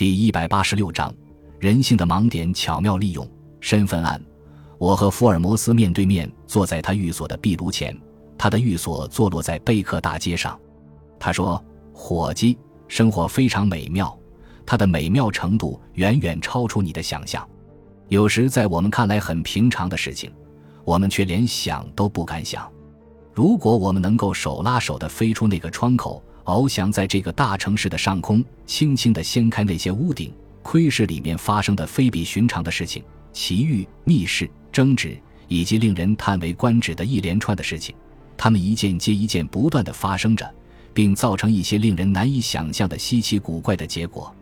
第一百八十六章，人性的盲点巧妙利用。身份案，我和福尔摩斯面对面坐在他寓所的壁炉前，他的寓所坐落在贝克大街上。他说：“伙计，生活非常美妙，它的美妙程度远远超出你的想象。有时在我们看来很平常的事情，我们却连想都不敢想。如果我们能够手拉手地飞出那个窗口。”翱翔在这个大城市的上空，轻轻地掀开那些屋顶，窥视里面发生的非比寻常的事情、奇遇、密室、争执，以及令人叹为观止的一连串的事情。它们一件接一件不断地发生着，并造成一些令人难以想象的稀奇古怪的结果。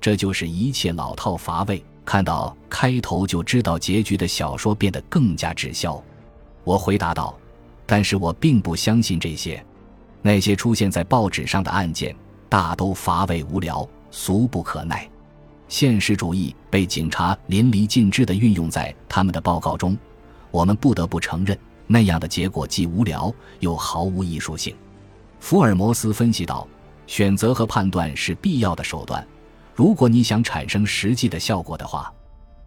这就是一切老套乏味、看到开头就知道结局的小说变得更加滞销。我回答道：“但是我并不相信这些。”那些出现在报纸上的案件，大都乏味无聊、俗不可耐。现实主义被警察淋漓尽致地运用在他们的报告中，我们不得不承认，那样的结果既无聊又毫无艺术性。福尔摩斯分析道：“选择和判断是必要的手段，如果你想产生实际的效果的话，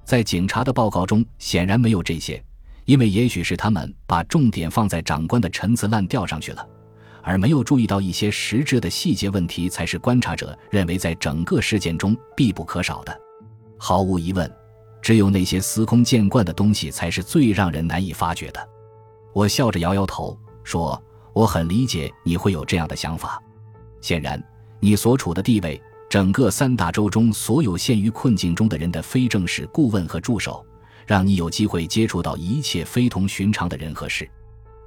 在警察的报告中显然没有这些，因为也许是他们把重点放在长官的陈词滥调上去了。”而没有注意到一些实质的细节问题，才是观察者认为在整个事件中必不可少的。毫无疑问，只有那些司空见惯的东西才是最让人难以发觉的。我笑着摇摇头说：“我很理解你会有这样的想法。显然，你所处的地位，整个三大洲中所有陷于困境中的人的非正式顾问和助手，让你有机会接触到一切非同寻常的人和事。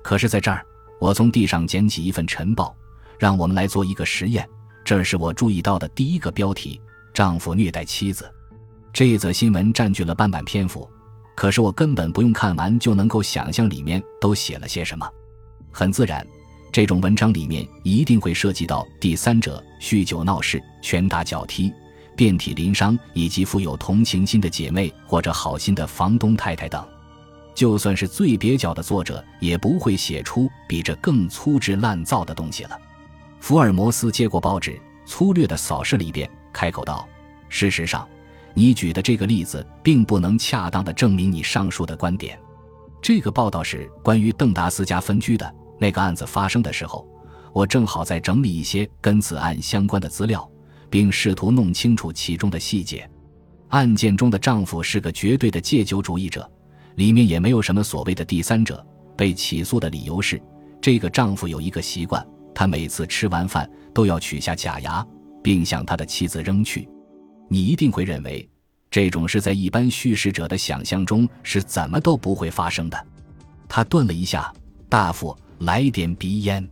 可是，在这儿。”我从地上捡起一份晨报，让我们来做一个实验。这是我注意到的第一个标题：丈夫虐待妻子。这则新闻占据了半版篇幅，可是我根本不用看完就能够想象里面都写了些什么。很自然，这种文章里面一定会涉及到第三者酗酒闹事、拳打脚踢、遍体鳞伤，以及富有同情心的姐妹或者好心的房东太太等。就算是最蹩脚的作者，也不会写出比这更粗制滥造的东西了。福尔摩斯接过报纸，粗略地扫视了一遍，开口道：“事实上，你举的这个例子并不能恰当地证明你上述的观点。这个报道是关于邓达斯家分居的那个案子发生的时候，我正好在整理一些跟此案相关的资料，并试图弄清楚其中的细节。案件中的丈夫是个绝对的戒酒主义者。”里面也没有什么所谓的第三者。被起诉的理由是，这个丈夫有一个习惯，他每次吃完饭都要取下假牙，并向他的妻子扔去。你一定会认为，这种事在一般叙事者的想象中是怎么都不会发生的。他顿了一下，大夫，来点鼻烟，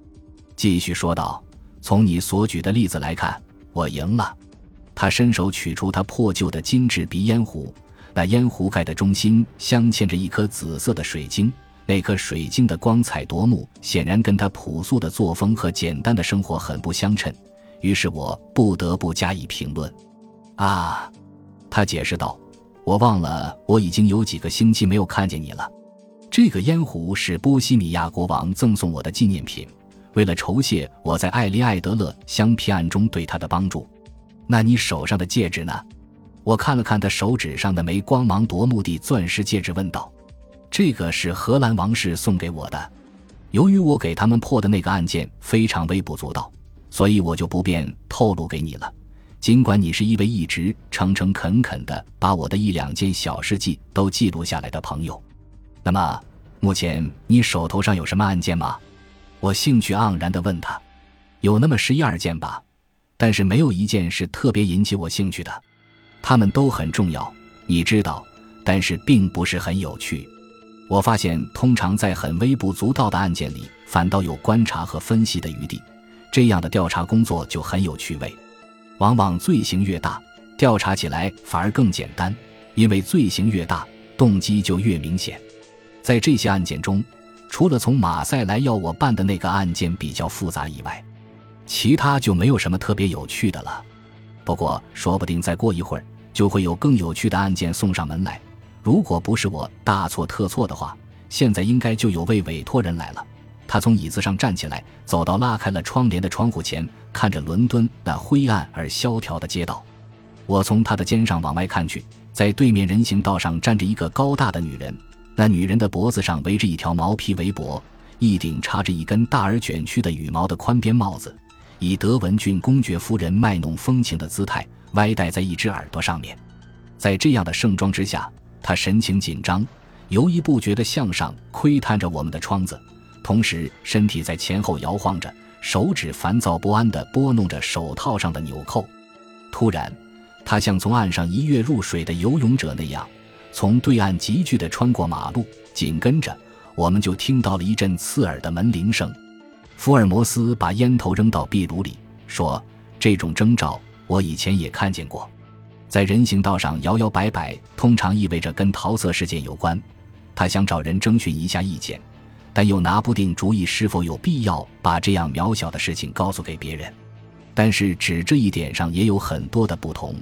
继续说道：“从你所举的例子来看，我赢了。”他伸手取出他破旧的精致鼻烟壶。那烟壶盖的中心镶嵌着一颗紫色的水晶，那颗水晶的光彩夺目，显然跟他朴素的作风和简单的生活很不相称。于是我不得不加以评论。啊，他解释道：“我忘了，我已经有几个星期没有看见你了。这个烟壶是波西米亚国王赠送我的纪念品，为了酬谢我在艾利艾德勒香片案中对他的帮助。那你手上的戒指呢？”我看了看他手指上的枚光芒夺目的钻石戒指，问道：“这个是荷兰王室送给我的。由于我给他们破的那个案件非常微不足道，所以我就不便透露给你了。尽管你是一位一直诚诚恳恳的把我的一两件小事迹都记录下来的朋友，那么目前你手头上有什么案件吗？”我兴趣盎然地问他：“有那么十一二件吧，但是没有一件是特别引起我兴趣的。”他们都很重要，你知道，但是并不是很有趣。我发现，通常在很微不足道的案件里，反倒有观察和分析的余地，这样的调查工作就很有趣味。往往罪行越大，调查起来反而更简单，因为罪行越大，动机就越明显。在这些案件中，除了从马赛来要我办的那个案件比较复杂以外，其他就没有什么特别有趣的了。不过，说不定再过一会儿就会有更有趣的案件送上门来。如果不是我大错特错的话，现在应该就有位委托人来了。他从椅子上站起来，走到拉开了窗帘的窗户前，看着伦敦那灰暗而萧条的街道。我从他的肩上往外看去，在对面人行道上站着一个高大的女人，那女人的脖子上围着一条毛皮围脖，一顶插着一根大而卷曲的羽毛的宽边帽子，以德文郡公爵夫人卖弄风情的姿态歪戴在一只耳朵上面。在这样的盛装之下，他神情紧张，犹豫不决地向上窥探着我们的窗子，同时身体在前后摇晃着，手指烦躁不安地拨弄着手套上的纽扣。突然。他像从岸上一跃入水的游泳者那样，从对岸急剧地穿过马路。紧跟着，我们就听到了一阵刺耳的门铃声。福尔摩斯把烟头扔到壁炉里，说：“这种征兆我以前也看见过，在人行道上摇摇摆摆，通常意味着跟桃色事件有关。”他想找人征询一下意见，但又拿不定主意是否有必要把这样渺小的事情告诉给别人。但是指这一点上也有很多的不同。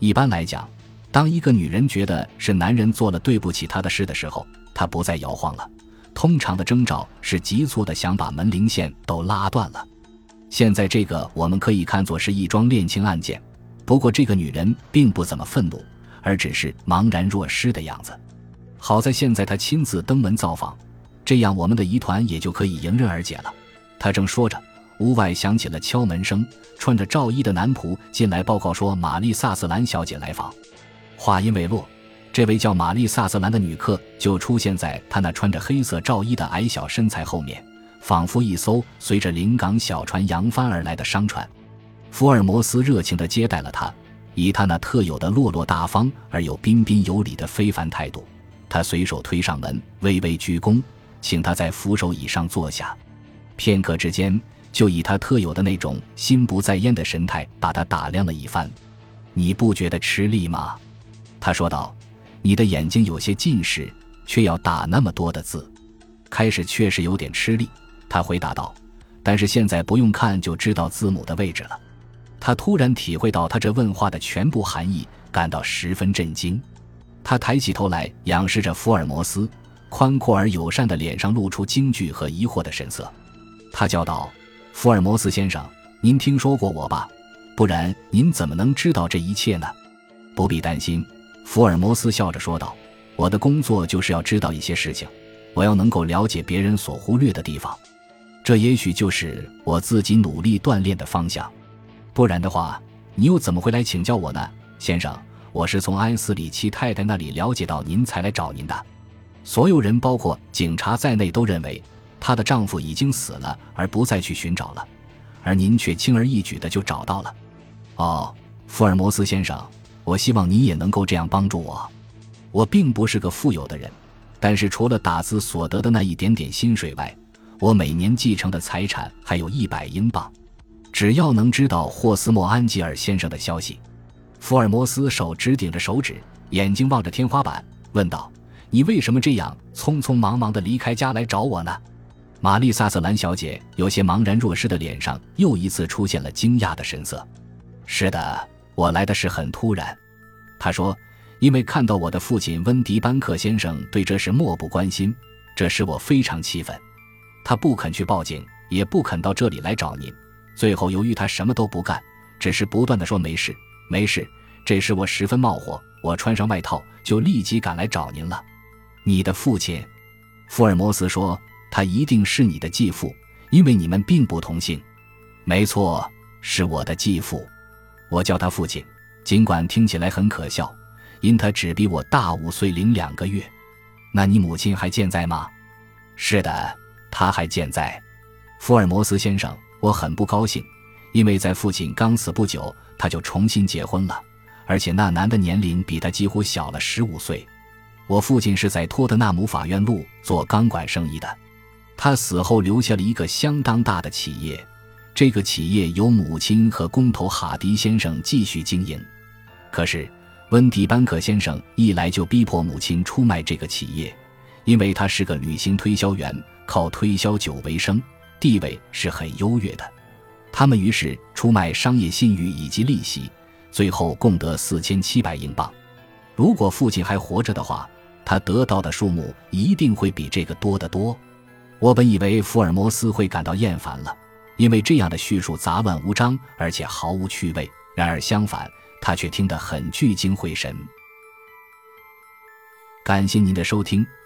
一般来讲，当一个女人觉得是男人做了对不起她的事的时候，她不再摇晃了。通常的征兆是急促的想把门铃线都拉断了。现在这个我们可以看作是一桩恋情案件，不过这个女人并不怎么愤怒，而只是茫然若失的样子。好在现在她亲自登门造访，这样我们的疑团也就可以迎刃而解了。她正说着。屋外响起了敲门声，穿着罩衣的男仆进来报告说：“玛丽萨斯兰小姐来访。”话音未落，这位叫玛丽萨斯兰的女客就出现在他那穿着黑色罩衣的矮小身材后面，仿佛一艘随着临港小船扬帆而来的商船。福尔摩斯热情地接待了他，以他那特有的落落大方而又彬彬有礼的非凡态度，他随手推上门，微微鞠躬，请他在扶手椅上坐下。片刻之间。就以他特有的那种心不在焉的神态，把他打量了一番。你不觉得吃力吗？他说道。你的眼睛有些近视，却要打那么多的字。开始确实有点吃力，他回答道。但是现在不用看就知道字母的位置了。他突然体会到他这问话的全部含义，感到十分震惊。他抬起头来仰视着福尔摩斯，宽阔而友善的脸上露出惊惧和疑惑的神色。他叫道。福尔摩斯先生，您听说过我吧？不然您怎么能知道这一切呢？不必担心，福尔摩斯笑着说道：“我的工作就是要知道一些事情，我要能够了解别人所忽略的地方。这也许就是我自己努力锻炼的方向。不然的话，你又怎么会来请教我呢，先生？我是从安斯里奇太太那里了解到您才来找您的。所有人，包括警察在内，都认为。”她的丈夫已经死了，而不再去寻找了，而您却轻而易举的就找到了。哦，福尔摩斯先生，我希望你也能够这样帮助我。我并不是个富有的人，但是除了打字所得的那一点点薪水外，我每年继承的财产还有一百英镑。只要能知道霍斯莫安吉尔先生的消息，福尔摩斯手指顶着手指，眼睛望着天花板，问道：“你为什么这样匆匆忙忙的离开家来找我呢？”玛丽萨瑟兰小姐有些茫然若失的脸上又一次出现了惊讶的神色。是的，我来的是很突然。她说：“因为看到我的父亲温迪班克先生对这事漠不关心，这使我非常气愤。他不肯去报警，也不肯到这里来找您。最后，由于他什么都不干，只是不断的说没事，没事，这使我十分冒火。我穿上外套就立即赶来找您了。你的父亲，福尔摩斯说。”他一定是你的继父，因为你们并不同姓。没错，是我的继父。我叫他父亲，尽管听起来很可笑，因他只比我大五岁零两个月。那你母亲还健在吗？是的，他还健在。福尔摩斯先生，我很不高兴，因为在父亲刚死不久，他就重新结婚了，而且那男的年龄比他几乎小了十五岁。我父亲是在托特纳姆法院路做钢管生意的。他死后留下了一个相当大的企业，这个企业由母亲和工头哈迪先生继续经营。可是，温迪班克先生一来就逼迫母亲出卖这个企业，因为他是个旅行推销员，靠推销酒为生，地位是很优越的。他们于是出卖商业信誉以及利息，最后共得四千七百英镑。如果父亲还活着的话，他得到的数目一定会比这个多得多。我本以为福尔摩斯会感到厌烦了，因为这样的叙述杂乱无章，而且毫无趣味。然而相反，他却听得很聚精会神。感谢您的收听，